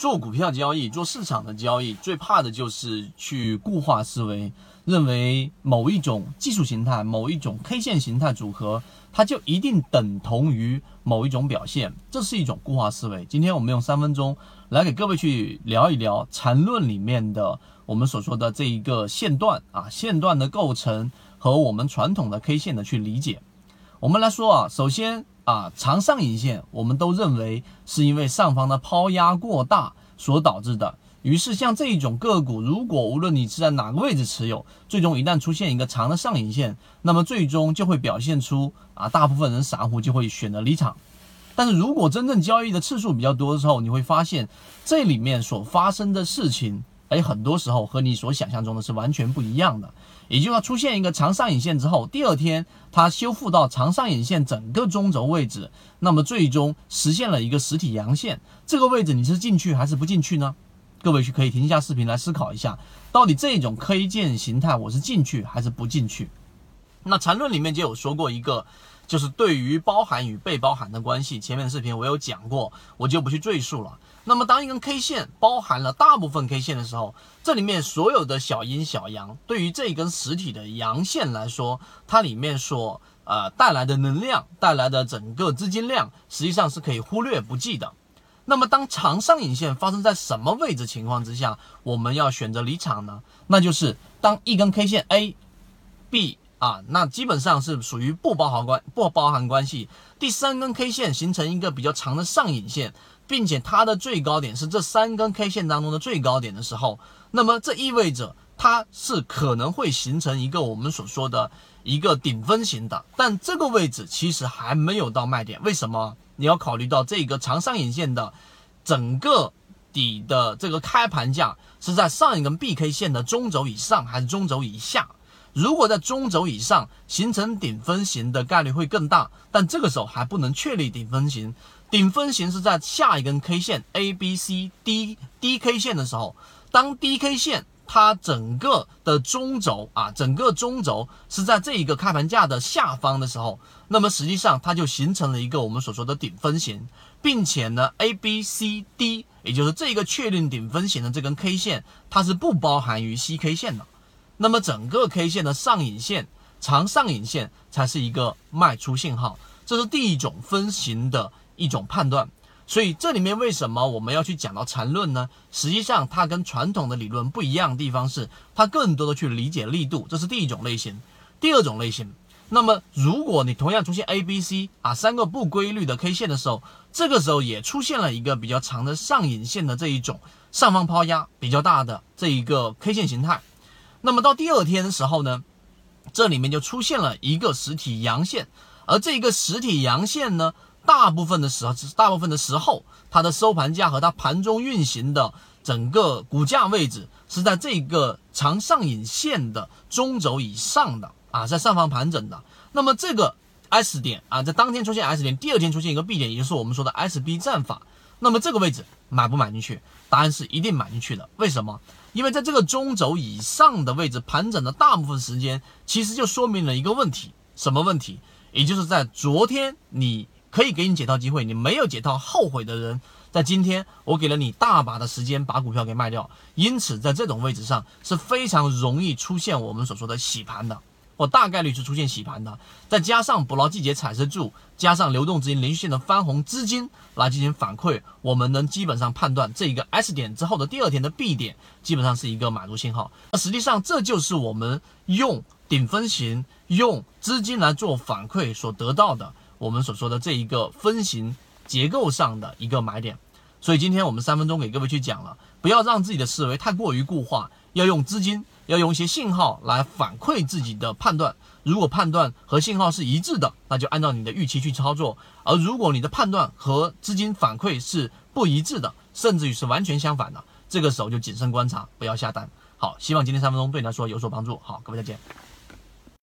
做股票交易、做市场的交易，最怕的就是去固化思维，认为某一种技术形态、某一种 K 线形态组合，它就一定等同于某一种表现，这是一种固化思维。今天我们用三分钟来给各位去聊一聊缠论里面的我们所说的这一个线段啊，线段的构成和我们传统的 K 线的去理解。我们来说啊，首先。啊，长上影线，我们都认为是因为上方的抛压过大所导致的。于是，像这一种个股，如果无论你是在哪个位置持有，最终一旦出现一个长的上影线，那么最终就会表现出啊，大部分人散户就会选择离场。但是如果真正交易的次数比较多的时候，你会发现这里面所发生的事情。哎，很多时候和你所想象中的是完全不一样的。也就是说，出现一个长上影线之后，第二天它修复到长上影线整个中轴位置，那么最终实现了一个实体阳线。这个位置你是进去还是不进去呢？各位去可以停下视频来思考一下，到底这种 K 线形态我是进去还是不进去？那缠论里面就有说过一个。就是对于包含与被包含的关系，前面的视频我有讲过，我就不去赘述了。那么，当一根 K 线包含了大部分 K 线的时候，这里面所有的小阴小阳，对于这一根实体的阳线来说，它里面所呃带来的能量，带来的整个资金量，实际上是可以忽略不计的。那么，当长上影线发生在什么位置情况之下，我们要选择离场呢？那就是当一根 K 线 A、B。啊，那基本上是属于不包含关不包含关系。第三根 K 线形成一个比较长的上影线，并且它的最高点是这三根 K 线当中的最高点的时候，那么这意味着它是可能会形成一个我们所说的一个顶分型的。但这个位置其实还没有到卖点，为什么？你要考虑到这个长上影线的整个底的这个开盘价是在上一根 B K 线的中轴以上还是中轴以下？如果在中轴以上形成顶分型的概率会更大，但这个时候还不能确立顶分型。顶分型是在下一根 K 线 A、B、C、D、D K 线的时候，当 D K 线它整个的中轴啊，整个中轴是在这一个开盘价的下方的时候，那么实际上它就形成了一个我们所说的顶分型，并且呢，A、B、C、D，也就是这个确定顶分型的这根 K 线，它是不包含于 C K 线的。那么整个 K 线的上影线、长上影线才是一个卖出信号，这是第一种分型的一种判断。所以这里面为什么我们要去讲到缠论呢？实际上它跟传统的理论不一样的地方是，它更多的去理解力度，这是第一种类型。第二种类型，那么如果你同样出现 A、B、C 啊三个不规律的 K 线的时候，这个时候也出现了一个比较长的上影线的这一种上方抛压比较大的这一个 K 线形态。那么到第二天的时候呢，这里面就出现了一个实体阳线，而这个实体阳线呢，大部分的时候是，大部分的时候，它的收盘价和它盘中运行的整个股价位置是在这个长上影线的中轴以上的啊，在上方盘整的。那么这个 S 点啊，在当天出现 S 点，第二天出现一个 B 点，也就是我们说的 SB 战法。那么这个位置买不买进去？答案是一定买进去的。为什么？因为在这个中轴以上的位置盘整的大部分时间，其实就说明了一个问题，什么问题？也就是在昨天你可以给你解套机会，你没有解套后悔的人，在今天我给了你大把的时间把股票给卖掉，因此在这种位置上是非常容易出现我们所说的洗盘的。或大概率是出现洗盘的，再加上捕捞季节产生柱，加上流动资金连续性的翻红资金来进行反馈，我们能基本上判断这一个 S 点之后的第二天的 B 点基本上是一个买入信号。那实际上这就是我们用顶分型、用资金来做反馈所得到的，我们所说的这一个分型结构上的一个买点。所以今天我们三分钟给各位去讲了，不要让自己的思维太过于固化，要用资金。要用一些信号来反馈自己的判断，如果判断和信号是一致的，那就按照你的预期去操作；而如果你的判断和资金反馈是不一致的，甚至于是完全相反的，这个时候就谨慎观察，不要下单。好，希望今天三分钟对你来说有所帮助。好，各位再见。